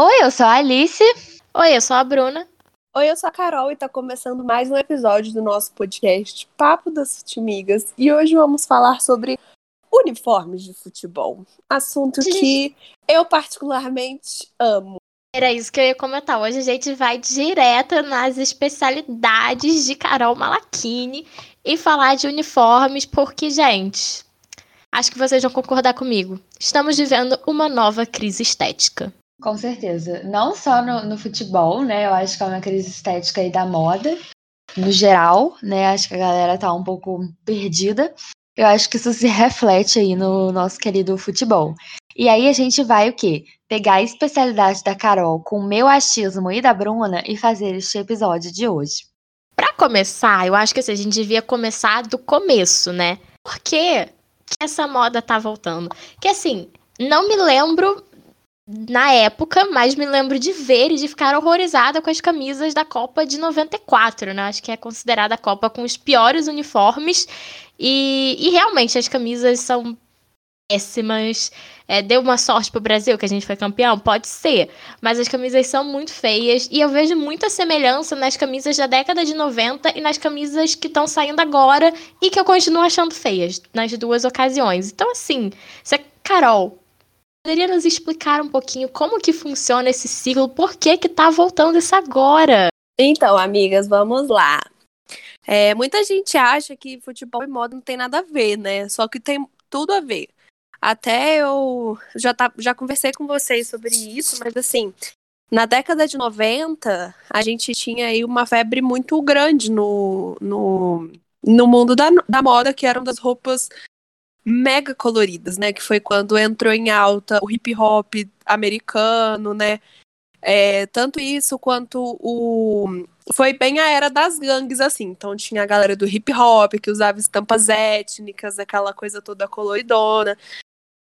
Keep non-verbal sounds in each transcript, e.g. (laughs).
Oi, eu sou a Alice. Oi, eu sou a Bruna. Oi, eu sou a Carol e tá começando mais um episódio do nosso podcast Papo das Futimigas. E hoje vamos falar sobre uniformes de futebol. Assunto que eu particularmente amo. Era isso que eu ia comentar. Hoje a gente vai direto nas especialidades de Carol Malachini e falar de uniformes, porque, gente, acho que vocês vão concordar comigo. Estamos vivendo uma nova crise estética. Com certeza. Não só no, no futebol, né? Eu acho que é uma crise estética aí da moda, no geral, né? Acho que a galera tá um pouco perdida. Eu acho que isso se reflete aí no nosso querido futebol. E aí a gente vai o quê? Pegar a especialidade da Carol com o meu achismo e da Bruna e fazer este episódio de hoje. Para começar, eu acho que assim, a gente devia começar do começo, né? Por que essa moda tá voltando? Que assim, não me lembro na época, mas me lembro de ver e de ficar horrorizada com as camisas da Copa de 94, né? Acho que é considerada a Copa com os piores uniformes. E, e realmente as camisas são péssimas. É, deu uma sorte pro Brasil que a gente foi campeão? Pode ser. Mas as camisas são muito feias. E eu vejo muita semelhança nas camisas da década de 90 e nas camisas que estão saindo agora e que eu continuo achando feias nas duas ocasiões. Então, assim, se a Carol Poderia nos explicar um pouquinho como que funciona esse ciclo? Por que que tá voltando isso agora? Então, amigas, vamos lá. É, muita gente acha que futebol e moda não tem nada a ver, né? Só que tem tudo a ver. Até eu já, tá, já conversei com vocês sobre isso, mas assim, na década de 90, a gente tinha aí uma febre muito grande no, no, no mundo da, da moda, que eram das roupas mega coloridas, né? Que foi quando entrou em alta o hip hop americano, né? É, tanto isso quanto o. Foi bem a era das gangues, assim. Então tinha a galera do hip hop que usava estampas étnicas, aquela coisa toda coloridona.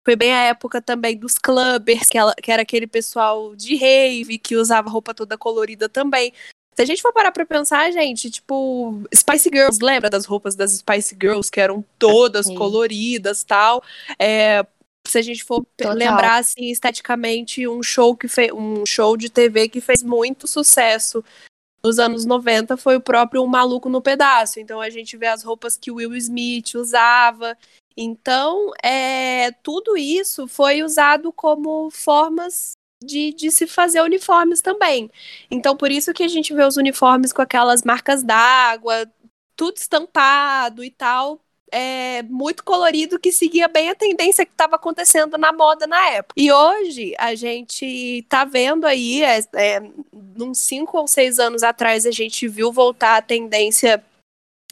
Foi bem a época também dos clubbers, que, ela, que era aquele pessoal de rave que usava roupa toda colorida também. Se a gente for parar pra pensar, gente, tipo, Spice Girls, lembra das roupas das Spice Girls, que eram todas Sim. coloridas tal? É, se a gente for Total. lembrar, assim, esteticamente, um show que fez um show de TV que fez muito sucesso nos anos 90 foi o próprio um Maluco no Pedaço. Então a gente vê as roupas que o Will Smith usava. Então, é, tudo isso foi usado como formas de, de se fazer uniformes também. Então, por isso que a gente vê os uniformes com aquelas marcas d'água, tudo estampado e tal, é, muito colorido que seguia bem a tendência que estava acontecendo na moda na época. E hoje a gente tá vendo aí, é, é, uns cinco ou seis anos atrás, a gente viu voltar a tendência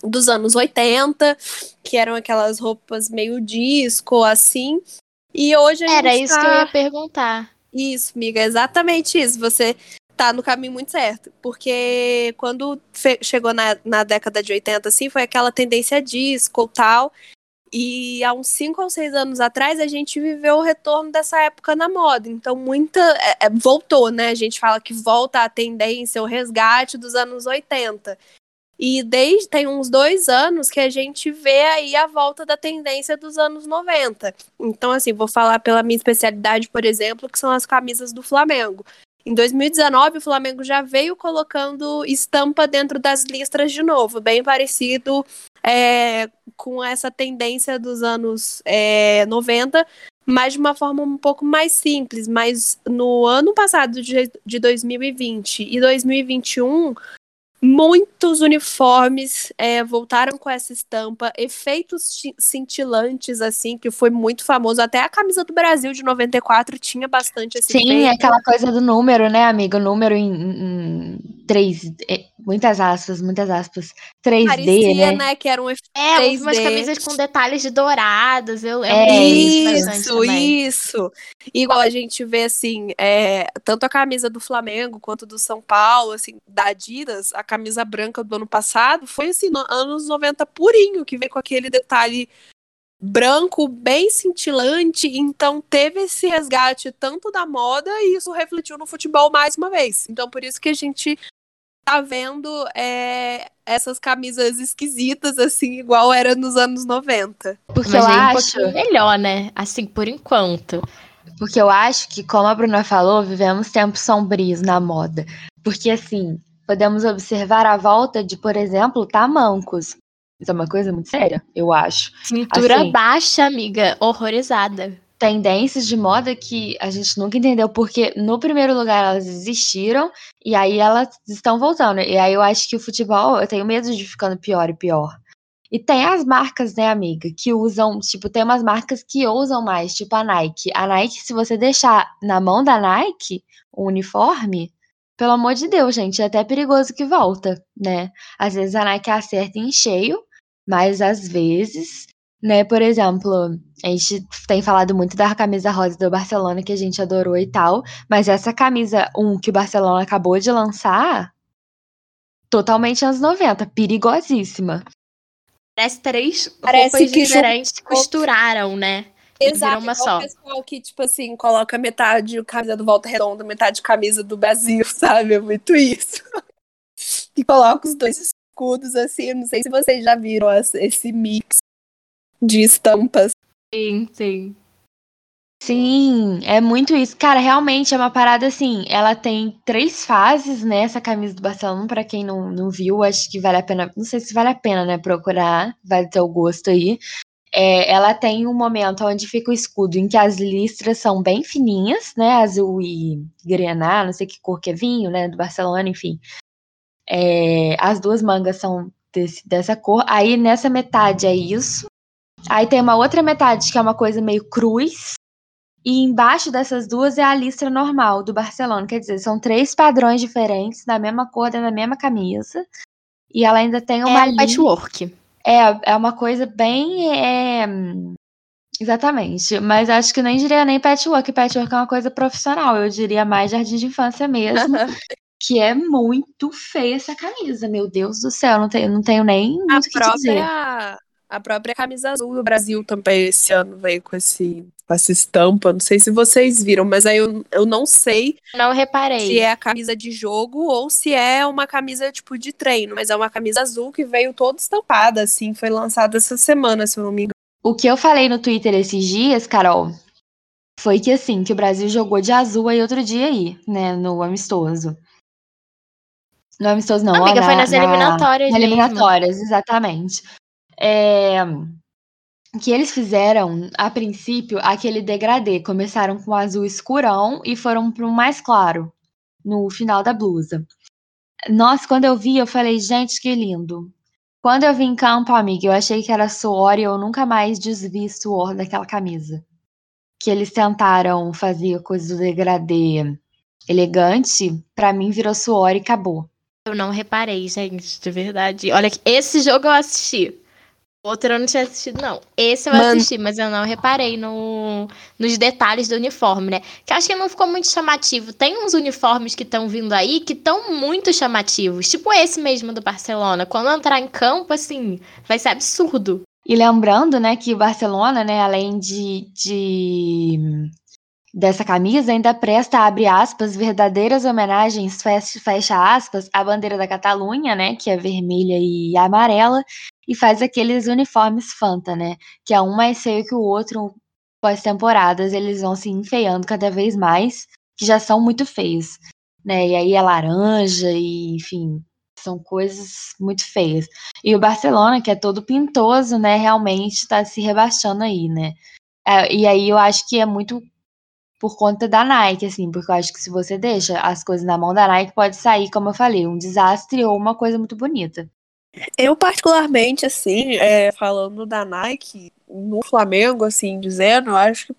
dos anos 80, que eram aquelas roupas meio disco, assim. E hoje a Era gente isso tá... que eu ia perguntar. Isso, amiga, exatamente isso. Você tá no caminho muito certo. Porque quando chegou na, na década de 80, assim, foi aquela tendência disco tal. E há uns 5 ou 6 anos atrás, a gente viveu o retorno dessa época na moda. Então, muita. É, é, voltou, né? A gente fala que volta a tendência, o resgate dos anos 80. E desde tem uns dois anos que a gente vê aí a volta da tendência dos anos 90. Então, assim, vou falar pela minha especialidade, por exemplo, que são as camisas do Flamengo. Em 2019, o Flamengo já veio colocando estampa dentro das listras de novo, bem parecido é, com essa tendência dos anos é, 90, mas de uma forma um pouco mais simples. Mas no ano passado, de, de 2020 e 2021, Muitos uniformes é, voltaram com essa estampa, efeitos cintilantes, assim, que foi muito famoso. Até a camisa do Brasil de 94 tinha bastante esse Sim, efeito. aquela coisa do número, né, amigo? Número em, em, três, é, muitas aspas, muitas aspas, 3D, Parecia, né? né? Que era um efeito É, 3D. umas camisas com detalhes de dourados, eu, eu é, Isso, isso. Igual a gente vê, assim, é, tanto a camisa do Flamengo quanto do São Paulo, assim, da Adidas, a camisa branca do ano passado foi assim, no, anos 90 purinho, que veio com aquele detalhe branco bem cintilante, então teve esse resgate tanto da moda e isso refletiu no futebol mais uma vez. Então por isso que a gente tá vendo é, essas camisas esquisitas, assim, igual era nos anos 90. Porque Mas eu é acho melhor, né? Assim, por enquanto. Porque eu acho que, como a Bruna falou, vivemos tempos sombrios na moda. Porque, assim, podemos observar a volta de, por exemplo, tamancos. Isso é uma coisa muito séria, eu acho. Cintura Assim. baixa, amiga. Horrorizada. Tendências de moda que a gente nunca entendeu, porque no primeiro lugar elas existiram e aí elas estão voltando. E aí eu acho que o futebol, eu tenho medo de ficando pior e pior. E tem as marcas, né, amiga, que usam, tipo, tem umas marcas que usam mais, tipo a Nike. A Nike, se você deixar na mão da Nike o uniforme, pelo amor de Deus, gente, é até perigoso que volta, né? Às vezes a Nike acerta em cheio, mas às vezes, né, por exemplo, a gente tem falado muito da camisa rosa do Barcelona que a gente adorou e tal, mas essa camisa 1 que o Barcelona acabou de lançar, totalmente anos 90, perigosíssima. Parece três Parece roupas que diferentes costuraram, né? Exato, uma só. o pessoal que, tipo assim, coloca metade camisa do Volta Redonda, metade camisa do Brasil, (laughs) sabe? É muito isso. E coloca os dois escudos, assim, não sei se vocês já viram esse mix de estampas. Sim, sim. Sim, é muito isso. Cara, realmente é uma parada assim. Ela tem três fases, né? Essa camisa do Barcelona, pra quem não, não viu, acho que vale a pena. Não sei se vale a pena, né? Procurar, vai ter o gosto aí. É, ela tem um momento onde fica o escudo em que as listras são bem fininhas, né? Azul e grená, não sei que cor que é vinho, né? Do Barcelona, enfim. É, as duas mangas são desse- dessa cor. Aí nessa metade é isso. Aí tem uma outra metade que é uma coisa meio cruz. E embaixo dessas duas é a listra normal do Barcelona. Quer dizer, são três padrões diferentes, da mesma cor, da mesma camisa. E ela ainda tem uma É um linha. patchwork. É, é uma coisa bem. é, Exatamente. Mas acho que nem diria nem patchwork. Patchwork é uma coisa profissional. Eu diria mais jardim de infância mesmo. (laughs) que é muito feia essa camisa. Meu Deus do céu. Não tenho, não tenho nem A muito o que dizer. A própria camisa azul do Brasil também esse ano veio com, esse, com essa estampa. Não sei se vocês viram, mas aí eu, eu não sei Não reparei. se é a camisa de jogo ou se é uma camisa tipo de treino, mas é uma camisa azul que veio toda estampada, assim, foi lançada essa semana, se eu não me engano. O que eu falei no Twitter esses dias, Carol, foi que assim, que o Brasil jogou de azul aí outro dia aí, né, no amistoso. No amistoso não, Amiga, na- foi nas na- eliminatórias mesmo. eliminatórias, exatamente. É, que eles fizeram, a princípio, aquele degradê. Começaram com o azul escurão e foram para um mais claro no final da blusa. Nossa, quando eu vi, eu falei, gente, que lindo. Quando eu vi em campo, amiga, eu achei que era suor e eu nunca mais desvi suor daquela camisa. Que eles tentaram fazer coisa do degradê elegante, pra mim virou suor e acabou. Eu não reparei, gente, de verdade. Olha, esse jogo eu assisti. Outro eu não tinha assistido, não. Esse eu Mano. assisti, mas eu não reparei no, nos detalhes do uniforme, né? Que eu acho que não ficou muito chamativo. Tem uns uniformes que estão vindo aí que estão muito chamativos. Tipo esse mesmo do Barcelona. Quando entrar em campo, assim, vai ser absurdo. E lembrando, né, que o Barcelona, né, além de, de dessa camisa, ainda presta, abre aspas, verdadeiras homenagens, fecha, aspas, à bandeira da Catalunha, né, que é vermelha e amarela, e faz aqueles uniformes Fanta, né, que é um mais feio que o outro, pós-temporadas, eles vão se enfeiando cada vez mais, que já são muito feios, né, e aí é laranja, e enfim, são coisas muito feias. E o Barcelona, que é todo pintoso, né, realmente tá se rebaixando aí, né. É, e aí eu acho que é muito por conta da Nike, assim, porque eu acho que se você deixa as coisas na mão da Nike, pode sair, como eu falei, um desastre ou uma coisa muito bonita. Eu, particularmente, assim, é, falando da Nike, no Flamengo, assim, dizendo, eu acho que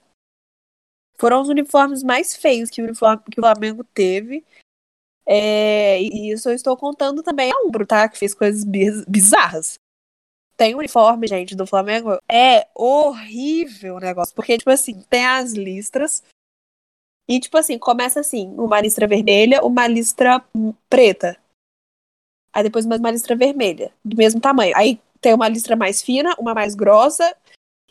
foram os uniformes mais feios que o, que o Flamengo teve. É, e isso eu estou contando também a Umbro, tá? Que fez coisas biz- bizarras. Tem um uniforme, gente, do Flamengo. É horrível o negócio. Porque, tipo assim, tem as listras. E, tipo assim, começa assim: uma listra vermelha, uma listra preta. Aí depois mais uma listra vermelha, do mesmo tamanho. Aí tem uma listra mais fina, uma mais grossa.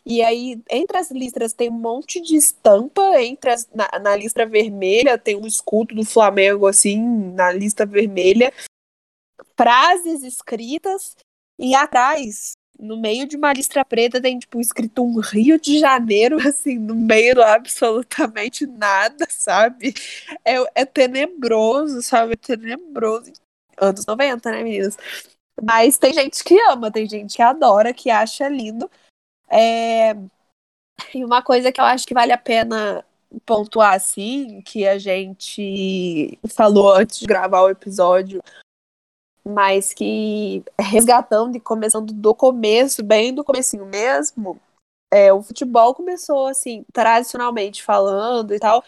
E aí, entre as listras tem um monte de estampa. Entre as, na, na listra vermelha tem um escudo do Flamengo, assim, na lista vermelha. Frases escritas. E atrás no meio de uma listra preta tem, tipo, escrito um Rio de Janeiro, (laughs) assim, no meio do absolutamente nada, sabe? É, é tenebroso, sabe? É tenebroso. Anos 90, né, meninas? Mas tem gente que ama, tem gente que adora, que acha lindo. É... E uma coisa que eu acho que vale a pena pontuar, assim, que a gente falou antes de gravar o episódio, mas que resgatando e começando do começo, bem do comecinho mesmo, é, o futebol começou, assim, tradicionalmente falando e tal,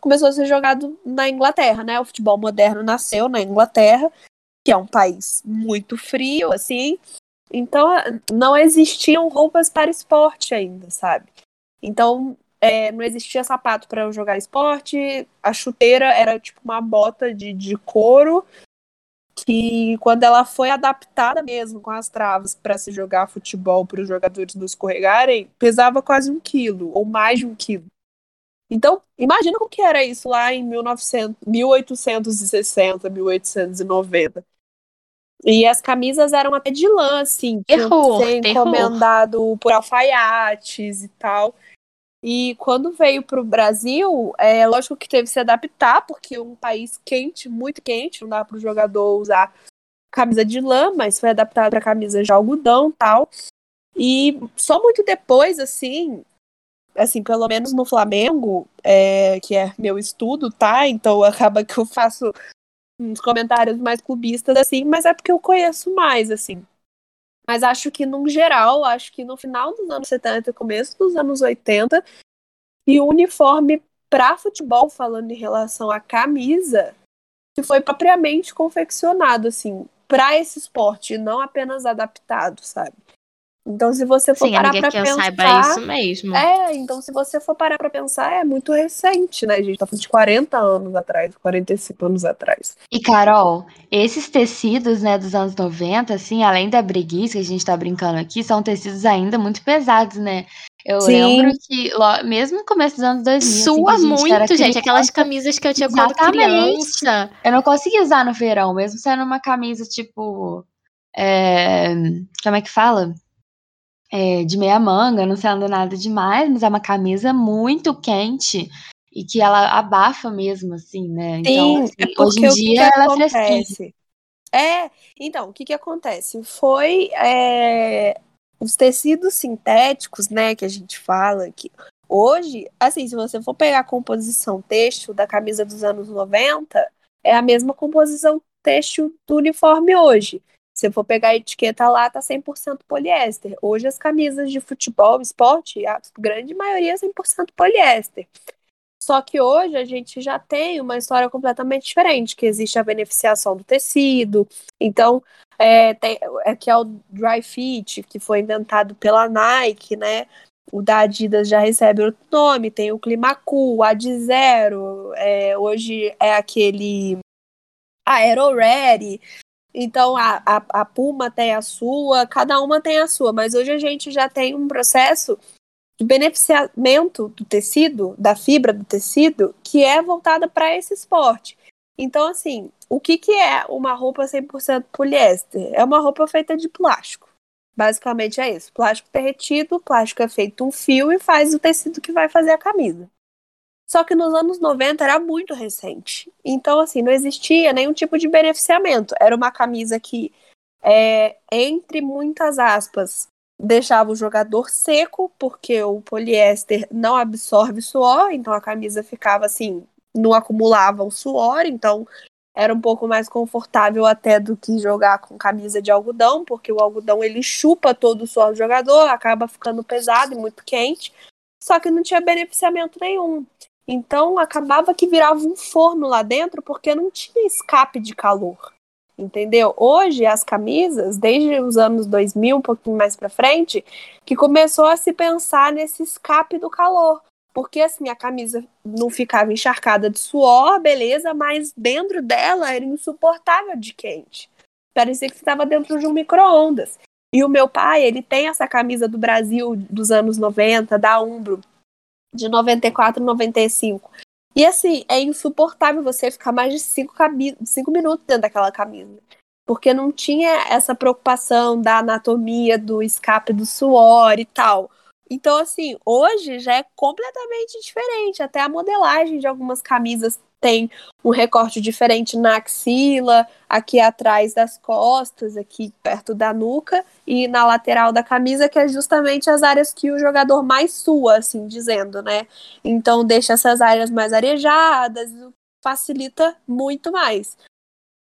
começou a ser jogado na Inglaterra, né? O futebol moderno nasceu na Inglaterra, que é um país muito frio, assim, então não existiam roupas para esporte ainda, sabe? Então é, não existia sapato para jogar esporte, a chuteira era tipo uma bota de, de couro que quando ela foi adaptada mesmo com as travas para se jogar futebol para os jogadores não escorregarem, pesava quase um quilo ou mais de um quilo. Então, imagina o que era isso lá em 1900, 1860, 1890. E as camisas eram até de lã, assim, ser encomendado por alfaiates e tal. E quando veio para o Brasil, é lógico que teve que se adaptar, porque é um país quente, muito quente, não dá para o jogador usar camisa de lã, mas foi adaptado para camisa de algodão tal. E só muito depois, assim, assim, pelo menos no Flamengo, é, que é meu estudo, tá? Então (laughs) acaba que eu faço uns comentários mais clubistas, assim, mas é porque eu conheço mais, assim. Mas acho que, no geral, acho que no final dos anos 70 começo dos anos 80, e o uniforme para futebol, falando em relação à camisa, que foi propriamente confeccionado, assim, para esse esporte, não apenas adaptado, sabe? Então, se você for Sim, parar para pensar, saiba isso mesmo. É, então se você for parar para pensar, é muito recente, né? A gente tá falando de 40 anos atrás, 45 anos atrás. E Carol, esses tecidos, né, dos anos 90, assim, além da breguice que a gente tá brincando aqui, são tecidos ainda muito pesados, né? Eu Sim. lembro que, mesmo no começo dos anos 2000. Assim, Sua assim, gente muito, gente. Aquelas camisas que eu tinha quando criança. Eu não conseguia usar no verão, mesmo sendo uma camisa tipo. É, como é que fala? É, de meia manga, não sendo nada demais, mas é uma camisa muito quente e que ela abafa mesmo, assim, né? Então, Sim, então, assim, é hoje em dia ela é fresquinha. É, então, o que que acontece? Foi é, os tecidos sintéticos, né, que a gente fala, que hoje, assim, se você for pegar a composição têxtil da camisa dos anos 90, é a mesma composição têxtil do uniforme hoje. Se for pegar a etiqueta lá, tá 100% poliéster. Hoje as camisas de futebol, esporte, a grande maioria é 100% poliéster. Só que hoje a gente já tem uma história completamente diferente, que existe a beneficiação do tecido. Então, é, tem, é que é o dry fit, que foi inventado pela Nike, né? O da Adidas já recebe outro nome, tem o Climacool, o Ad Zero, é, hoje é aquele Aero Ready. Então a, a, a Puma tem a sua, cada uma tem a sua, mas hoje a gente já tem um processo de beneficiamento do tecido, da fibra do tecido, que é voltada para esse esporte. Então, assim, o que, que é uma roupa 100% poliéster? É uma roupa feita de plástico. Basicamente é isso. Plástico derretido, plástico é feito um fio e faz o tecido que vai fazer a camisa. Só que nos anos 90 era muito recente. Então, assim, não existia nenhum tipo de beneficiamento. Era uma camisa que, é, entre muitas aspas, deixava o jogador seco, porque o poliéster não absorve suor, então a camisa ficava assim, não acumulava o suor, então era um pouco mais confortável até do que jogar com camisa de algodão, porque o algodão ele chupa todo o suor do jogador, acaba ficando pesado e muito quente, só que não tinha beneficiamento nenhum. Então acabava que virava um forno lá dentro porque não tinha escape de calor. Entendeu? Hoje as camisas, desde os anos 2000, um pouquinho mais para frente, que começou a se pensar nesse escape do calor. Porque assim, a camisa não ficava encharcada de suor, beleza, mas dentro dela era insuportável de quente. Parecia que estava dentro de um micro-ondas. E o meu pai, ele tem essa camisa do Brasil dos anos 90, da Umbro, de 94 95. E assim, é insuportável você ficar mais de 5 cinco minutos dentro daquela camisa. porque não tinha essa preocupação da anatomia, do escape do suor e tal. Então, assim, hoje já é completamente diferente. Até a modelagem de algumas camisas tem um recorte diferente na axila, aqui atrás das costas, aqui perto da nuca e na lateral da camisa, que é justamente as áreas que o jogador mais sua, assim dizendo, né? Então deixa essas áreas mais arejadas, facilita muito mais.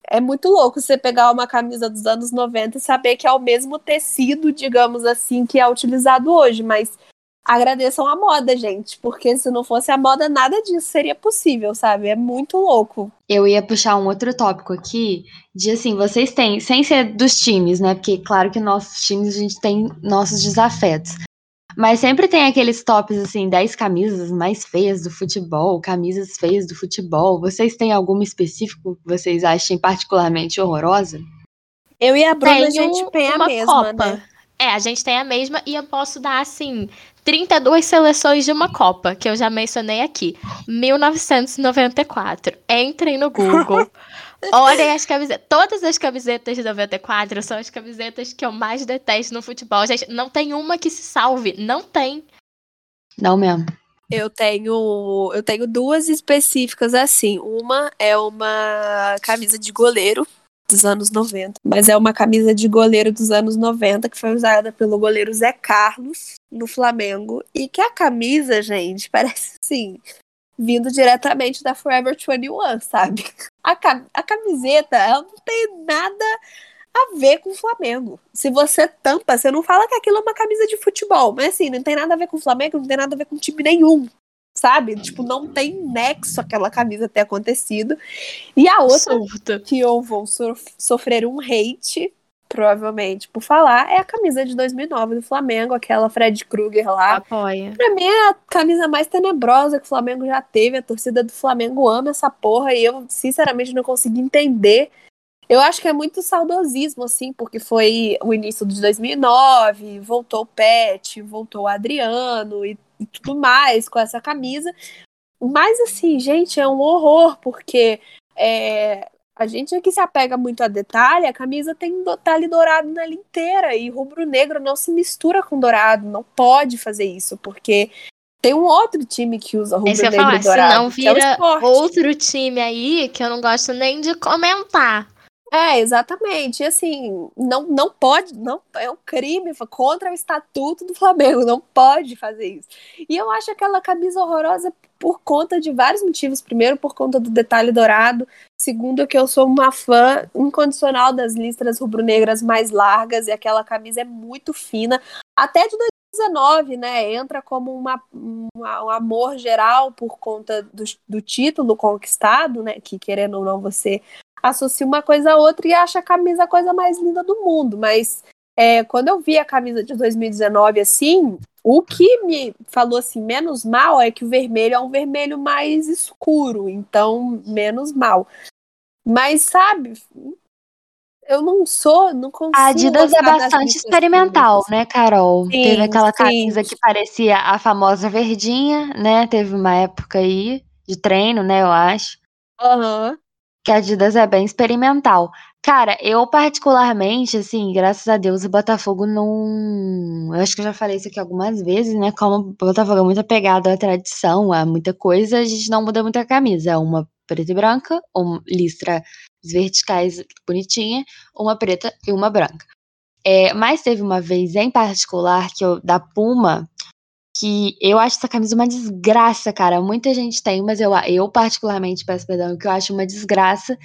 É muito louco você pegar uma camisa dos anos 90 e saber que é o mesmo tecido, digamos assim, que é utilizado hoje, mas agradeçam a moda, gente, porque se não fosse a moda, nada disso seria possível, sabe? É muito louco. Eu ia puxar um outro tópico aqui, de assim, vocês têm, sem ser dos times, né? Porque claro que nossos times a gente tem nossos desafetos. Mas sempre tem aqueles tops, assim, 10 camisas mais feias do futebol, camisas feias do futebol. Vocês têm alguma específico que vocês achem particularmente horrorosa? Eu e a Bruna, a gente tem a mesma, Copa. né? É, a gente tem a mesma e eu posso dar, assim, 32 seleções de uma Copa, que eu já mencionei aqui. 1994. Entrem no Google. (laughs) Olhem as camisetas. Todas as camisetas de 94 são as camisetas que eu mais detesto no futebol. Gente, não tem uma que se salve. Não tem. Não mesmo. Eu tenho, eu tenho duas específicas assim. Uma é uma camisa de goleiro dos anos 90. Mas é uma camisa de goleiro dos anos 90 que foi usada pelo goleiro Zé Carlos no Flamengo. E que a camisa, gente, (laughs) parece assim. Vindo diretamente da Forever 21, sabe? A, a camiseta, ela não tem nada a ver com o Flamengo. Se você tampa, você não fala que aquilo é uma camisa de futebol. Mas assim, não tem nada a ver com o Flamengo, não tem nada a ver com time nenhum sabe? Tipo, não tem nexo aquela camisa ter acontecido. E a outra Surto. que eu vou sofrer um hate, provavelmente, por falar, é a camisa de 2009 do Flamengo, aquela Fred Krueger lá. Apoia. Pra mim é a camisa mais tenebrosa que o Flamengo já teve. A torcida do Flamengo ama essa porra e eu, sinceramente, não consegui entender. Eu acho que é muito saudosismo, assim, porque foi o início de 2009, voltou o Pet, voltou o Adriano e e tudo mais com essa camisa. Mas assim, gente, é um horror, porque é, a gente aqui se apega muito a detalhe, a camisa tem detalhe dourado nela inteira, e rubro-negro não se mistura com dourado, não pode fazer isso, porque tem um outro time que usa rubro-negro dourado. Se não vira é outro time aí que eu não gosto nem de comentar. É, exatamente. E assim, não, não pode, não é um crime contra o estatuto do Flamengo, não pode fazer isso. E eu acho aquela camisa horrorosa por conta de vários motivos. Primeiro, por conta do detalhe dourado. Segundo, que eu sou uma fã incondicional das listras rubro-negras mais largas e aquela camisa é muito fina. Até de 2019, né? Entra como uma, uma, um amor geral por conta do, do título conquistado, né? Que querendo ou não você associa uma coisa a outra e acha a camisa a coisa mais linda do mundo. Mas é, quando eu vi a camisa de 2019 assim, o que me falou assim, menos mal é que o vermelho é um vermelho mais escuro, então menos mal. Mas sabe, eu não sou, não consigo. A Adidas é bastante experimental, né, Carol? Sim, Teve aquela sim. camisa que parecia a famosa verdinha, né? Teve uma época aí de treino, né, eu acho. Aham. Uhum que a Adidas é bem experimental. Cara, eu particularmente, assim, graças a Deus, o Botafogo não. Eu acho que eu já falei isso aqui algumas vezes, né? Como o Botafogo é muito apegado à tradição, a muita coisa, a gente não muda muito a camisa. Uma preta e branca, uma listra verticais bonitinha, uma preta e uma branca. É, mas teve uma vez em particular que eu, da Puma, que eu acho essa camisa uma desgraça, cara. Muita gente tem, mas eu, eu particularmente peço perdão, que eu acho uma desgraça,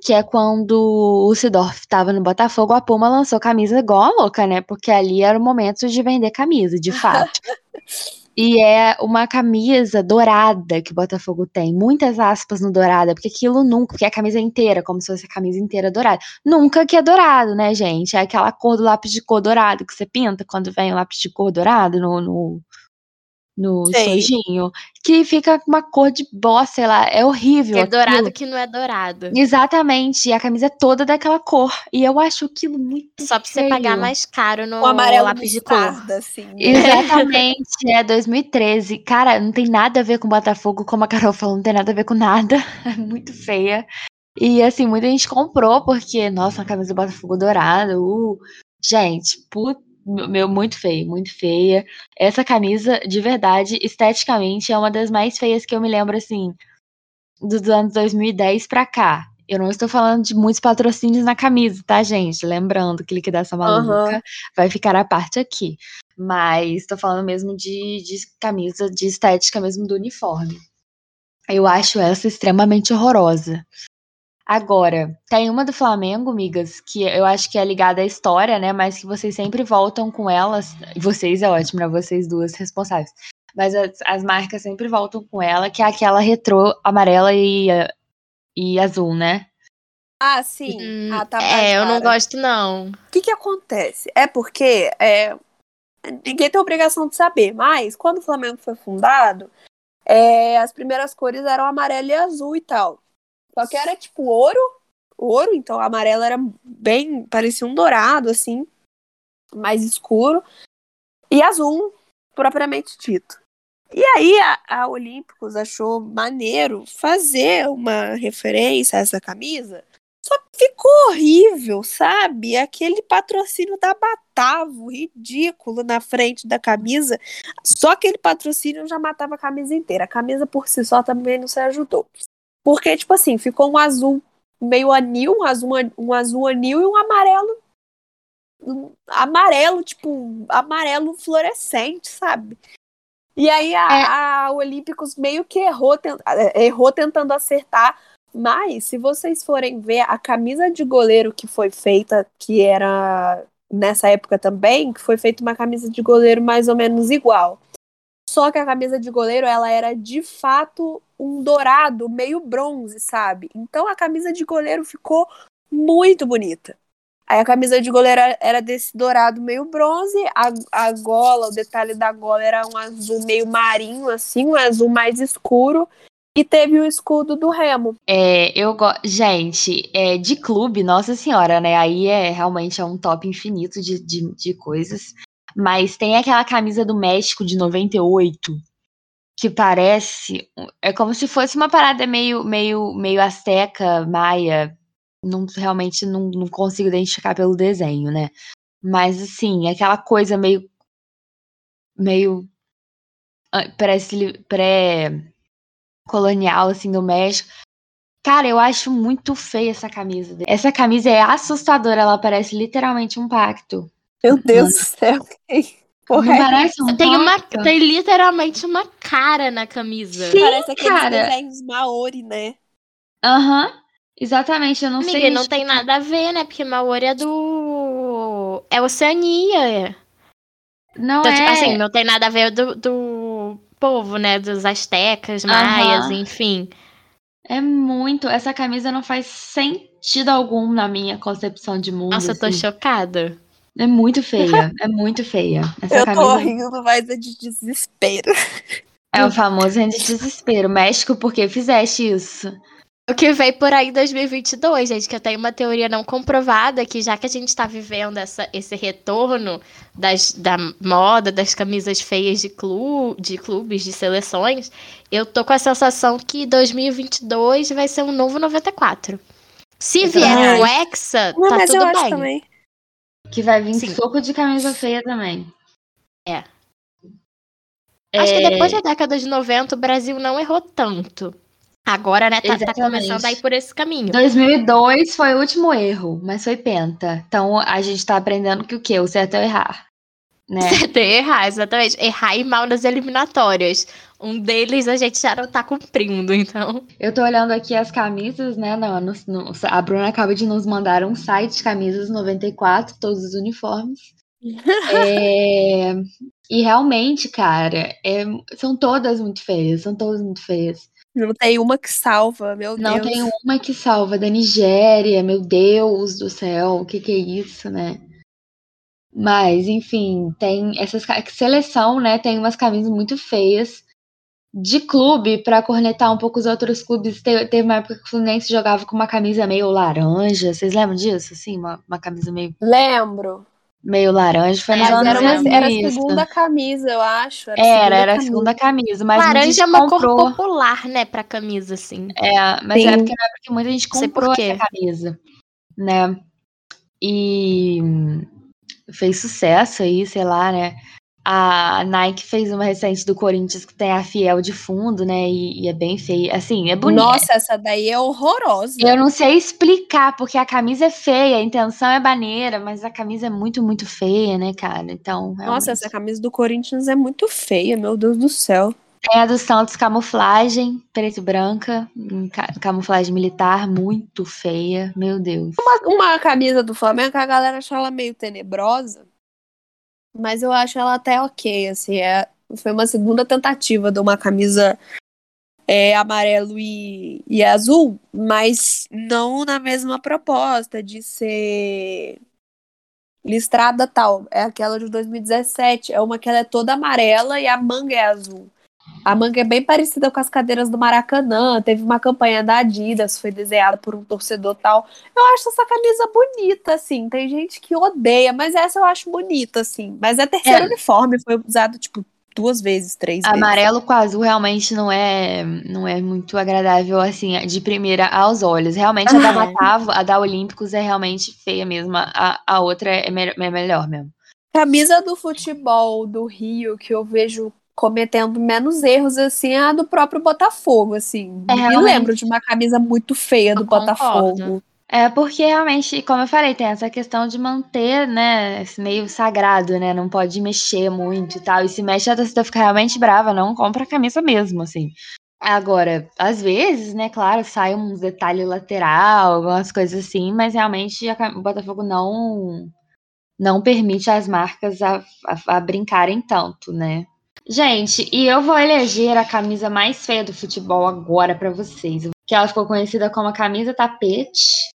que é quando o Sidorf tava no Botafogo, a Puma lançou camisa igual a louca, né? Porque ali era o momento de vender camisa, de fato. (laughs) e é uma camisa dourada que o Botafogo tem, muitas aspas no dourada, porque aquilo nunca, porque é a camisa inteira, como se fosse a camisa inteira dourada. Nunca que é dourado, né, gente? É aquela cor do lápis de cor dourado que você pinta quando vem o lápis de cor dourado no, no no Sei. sojinho, que fica uma cor de bosta, sei lá, é horrível. Que é dourado aquilo. que não é dourado. Exatamente, e a camisa é toda daquela cor. E eu acho aquilo muito Só pra feio. você pagar mais caro no o amarelo lápis de cor. Assim, né? Exatamente, é 2013. Cara, não tem nada a ver com Botafogo, como a Carol falou, não tem nada a ver com nada. (laughs) É muito feia. E assim, muita gente comprou porque, nossa, uma camisa do Botafogo dourada, uh. Gente, put... meu, muito feio, muito feia. Essa camisa, de verdade, esteticamente, é uma das mais feias que eu me lembro, assim, dos anos 2010 pra cá. Eu não estou falando de muitos patrocínios na camisa, tá, gente? Lembrando que liquidação maluca uhum. vai ficar a parte aqui. Mas estou falando mesmo de, de camisa, de estética mesmo do uniforme. Eu acho essa extremamente horrorosa. Agora, tem uma do Flamengo, migas, que eu acho que é ligada à história, né? Mas que vocês sempre voltam com elas. Vocês é ótimo, né? Vocês duas responsáveis. Mas as, as marcas sempre voltam com ela, que é aquela retrô amarela e, e azul, né? Ah, sim. Hum, ah, tá é, eu não gosto, não. O que que acontece? É porque é, ninguém tem obrigação de saber, mas quando o Flamengo foi fundado, é, as primeiras cores eram amarelo e azul e tal. Só que era tipo ouro, ouro, então amarelo era bem, parecia um dourado, assim, mais escuro, e azul, propriamente dito. E aí a, a Olímpicos achou maneiro fazer uma referência a essa camisa, só que ficou horrível, sabe? Aquele patrocínio da Batavo, ridículo, na frente da camisa. Só aquele patrocínio já matava a camisa inteira. A camisa por si só também não se ajudou. Porque, tipo assim, ficou um azul meio anil, um azul, um azul anil e um amarelo. Um amarelo, tipo, amarelo fluorescente, sabe? E aí a, é. a Olímpicos meio que errou, é, errou tentando acertar. Mas, se vocês forem ver a camisa de goleiro que foi feita, que era nessa época também, que foi feita uma camisa de goleiro mais ou menos igual. Só que a camisa de goleiro, ela era de fato um dourado, meio bronze, sabe? Então a camisa de goleiro ficou muito bonita. Aí a camisa de goleiro era desse dourado meio bronze, a, a gola, o detalhe da gola era um azul meio marinho, assim, um azul mais escuro. E teve o escudo do Remo. É, eu gosto. Gente, é, de clube, nossa senhora, né? Aí é realmente é um top infinito de, de, de coisas. Mas tem aquela camisa do México de 98 que parece é como se fosse uma parada meio meio meio asteca, maia. Não realmente não, não consigo identificar pelo desenho, né? Mas assim, aquela coisa meio meio ah, parece pré colonial assim do México. Cara, eu acho muito feia essa camisa. Essa camisa é assustadora, ela parece literalmente um pacto. Meu Deus do céu. (laughs) Porra, parece um tem, uma, tem literalmente uma cara na camisa. Sim, parece aqueles cara. desenhos Maori, né? Aham. Uhum. Exatamente, eu não Amiga, sei. não tem nada a ver, né? Porque Maori é do. É Oceania. Não então, tipo é. Tipo assim, não tem nada a ver do, do povo, né? Dos astecas, maias, uhum. enfim. É muito. Essa camisa não faz sentido algum na minha concepção de mundo. Nossa, assim. eu tô assim. chocada. É muito feia, (laughs) é muito feia. Essa eu camisa... tô rindo, mas é de desespero. É o famoso de desespero. México, por que fizeste isso? O que veio por aí em 2022, gente, que eu tenho uma teoria não comprovada, que já que a gente está vivendo essa, esse retorno das, da moda, das camisas feias de, clu, de clubes, de seleções, eu tô com a sensação que 2022 vai ser um novo 94. Se vier o Hexa, tá tudo bem. Também. Que vai vir Sim. soco de camisa feia também. É. é. Acho que depois da década de 90 o Brasil não errou tanto. Agora, né, tá, tá, começando a ir por esse caminho. 2002 foi o último erro, mas foi penta. Então a gente tá aprendendo que o quê? O certo é errar. Né? É errar, exatamente. Errar e mal nas eliminatórias. Um deles a gente já não tá cumprindo, então. Eu tô olhando aqui as camisas, né? No, no, no, a Bruna acaba de nos mandar um site de camisas 94, todos os uniformes. (laughs) é, e realmente, cara, é, são todas muito feias, são todas muito feias. Não tem uma que salva, meu Não Deus. Não tem uma que salva. Da Nigéria, meu Deus do céu, o que, que é isso, né? Mas, enfim, tem essas seleção, né? Tem umas camisas muito feias de clube para cornetar um pouco os outros clubes. Teve uma época que o Fluminense jogava com uma camisa meio laranja. Vocês lembram disso? Assim, uma, uma camisa meio. Lembro. meio laranja. Foi É, nos Mas era, uma, era a segunda camisa, eu acho. Era, a Era, segunda era a camisa. segunda camisa. Mas Laranja é uma comprou. cor popular, né, pra camisa, assim. É, mas Sim. é porque na época muita gente comprou essa camisa, né? E fez sucesso aí, sei lá, né? A Nike fez uma recente do Corinthians que tem a Fiel de fundo, né? E, e é bem feia. Assim, é bonita. Nossa, essa daí é horrorosa. Eu não sei explicar, porque a camisa é feia, a intenção é maneira, mas a camisa é muito, muito feia, né, cara? Então, Nossa, realmente. essa camisa do Corinthians é muito feia, meu Deus do céu. Tem a do Santos camuflagem, preto e branca, em ca- camuflagem militar, muito feia, meu Deus. Uma camisa do Flamengo que a galera acha ela meio tenebrosa, mas eu acho ela até ok, assim, é, foi uma segunda tentativa de uma camisa é, amarelo e, e azul, mas não na mesma proposta de ser listrada tal. É aquela de 2017, é uma que ela é toda amarela e a manga é azul. A manga é bem parecida com as cadeiras do Maracanã. Teve uma campanha da Adidas, foi desenhada por um torcedor tal. Eu acho essa camisa bonita, assim. Tem gente que odeia, mas essa eu acho bonita, assim. Mas é terceiro É. uniforme, foi usado, tipo, duas vezes, três vezes. Amarelo com azul realmente não é, não é muito agradável, assim, de primeira aos olhos. Realmente, a da. Batavo, a da Olímpicos é realmente feia mesmo. A, a outra é, me- é melhor mesmo. Camisa do futebol do Rio que eu vejo cometendo menos erros, assim, a do próprio Botafogo, assim. É, Me lembro de uma camisa muito feia do concordo. Botafogo. É porque realmente, como eu falei, tem essa questão de manter, né, esse meio sagrado, né? Não pode mexer muito e tal. E se mexe, a torcida fica realmente brava, não compra a camisa mesmo, assim. Agora, às vezes, né, claro, sai uns detalhes lateral, algumas coisas assim, mas realmente a o Botafogo não não permite as marcas a, a- a brincarem tanto, né? Gente, e eu vou eleger a camisa mais feia do futebol agora pra vocês, que ela ficou conhecida como a camisa tapete,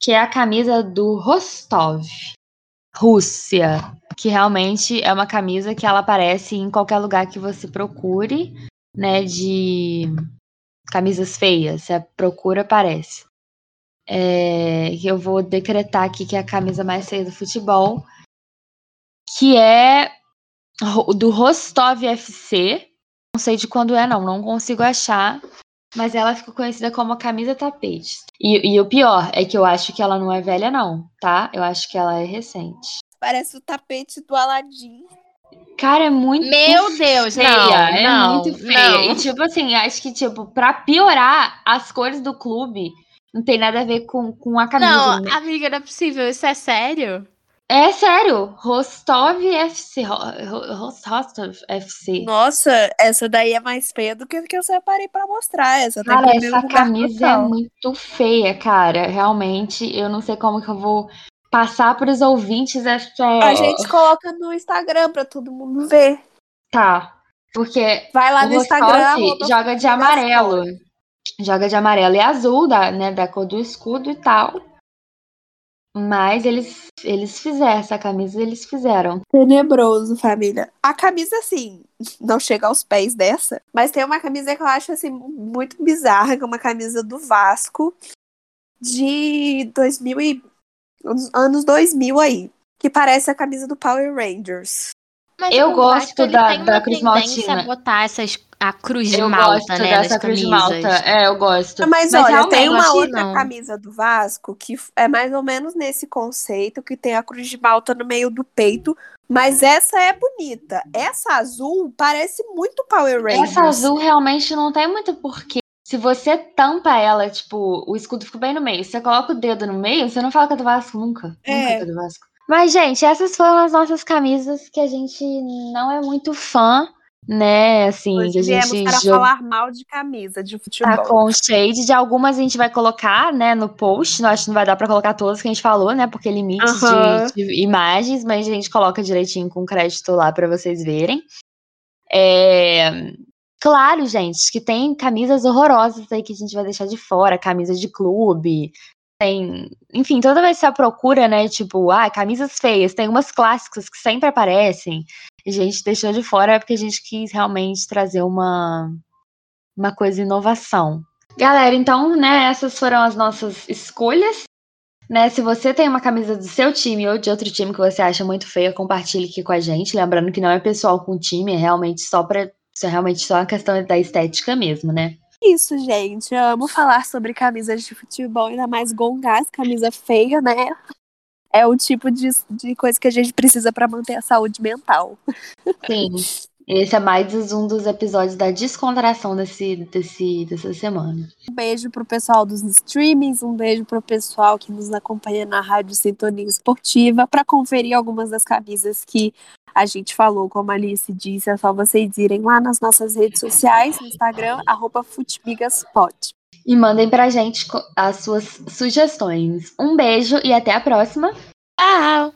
que é a camisa do Rostov, Rússia, que realmente é uma camisa que ela aparece em qualquer lugar que você procure, né, de camisas feias, você procura, aparece. É, eu vou decretar aqui que é a camisa mais feia do futebol, que é do Rostov FC. Não sei de quando é, não, não consigo achar. Mas ela ficou conhecida como a camisa tapete. E, e o pior é que eu acho que ela não é velha, não, tá? Eu acho que ela é recente. Parece o tapete do Aladim. Cara, é muito Meu Deus, feia. não, é não, muito feia. não. E tipo assim, acho que, tipo, pra piorar, as cores do clube não tem nada a ver com, com a camisa. Não, né? amiga, não é possível. Isso é sério? É sério, Rostov FC. Ro- Ro- Ro- Rostov FC. Nossa, essa daí é mais feia do que que eu separei pra mostrar. Essa Cara, essa camisa é muito feia, cara. Realmente, eu não sei como que eu vou passar pros ouvintes essa. A gente coloca no Instagram pra todo mundo ver. Tá. Porque Vai lá no Instagram. Rostov arroba joga de amarelo. Joga de amarelo e azul, da, né, da cor do escudo e tal. Mas eles, eles fizeram essa camisa, eles fizeram. Tenebroso, família. A camisa, assim, não chega aos pés dessa, mas tem uma camisa que eu acho, assim, muito bizarra, que é uma camisa do Vasco de 2000 e... anos- anos 2000 aí, que parece a camisa do Power Rangers. Mas Eu gosto da- da Cruz tendência Maltina. a botar essas, a cruz de eu malta, gosto né, dessa cruz de malta. É, eu gosto. Mas, Mas olha, tem uma outra não. camisa do Vasco que é mais ou menos nesse conceito, que tem a cruz de malta no meio do peito, mas essa é bonita. Essa azul parece muito Power Rangers. Essa azul realmente não tem muito porquê. Se você tampa ela, tipo, o escudo fica bem no meio. Se você coloca o dedo no meio, você não fala que é do Vasco nunca. É. Nunca é do Vasco. Mas, gente, essas foram as nossas camisas que a gente não é muito fã, né? Assim, Hoje que a viemos gente para joga falar mal de camisa de futebol. tá com shade. De algumas a gente vai colocar, né, no post. Não acho que não vai dar pra colocar todas que a gente falou, né? Porque limite de- de, imagens, mas a gente coloca direitinho com crédito lá pra vocês verem. É, Claro, gente, que tem camisas horrorosas aí que a gente vai deixar de fora, camisa de clube. Tem, enfim, toda vez que você procura, né, tipo, ah, camisas feias, tem umas clássicas que sempre aparecem. A gente deixou de fora porque a gente quis realmente trazer uma uma coisa inovação. Galera, então, né, essas foram as nossas escolhas Né, se você tem uma camisa do seu time ou de outro time que você acha muito feia, compartilhe aqui com a gente. Lembrando que não é pessoal com time, é realmente só para é realmente só uma questão da estética mesmo, né? Isso, gente. Eu amo falar sobre camisas de futebol, ainda mais gongás, camisa feia, né? É o tipo de, de coisa que a gente precisa para manter a saúde mental. Sim. (laughs) Esse é mais um dos episódios da descontração desse, desse, dessa semana. Um beijo pro pessoal dos streamings, um beijo pro pessoal que nos acompanha na Rádio Sintonia Esportiva para conferir algumas das camisas que a gente falou, como a Alice disse, é só vocês irem lá nas nossas redes sociais, no Instagram, arroba E mandem pra gente as suas sugestões. Um beijo e até a próxima. Tchau!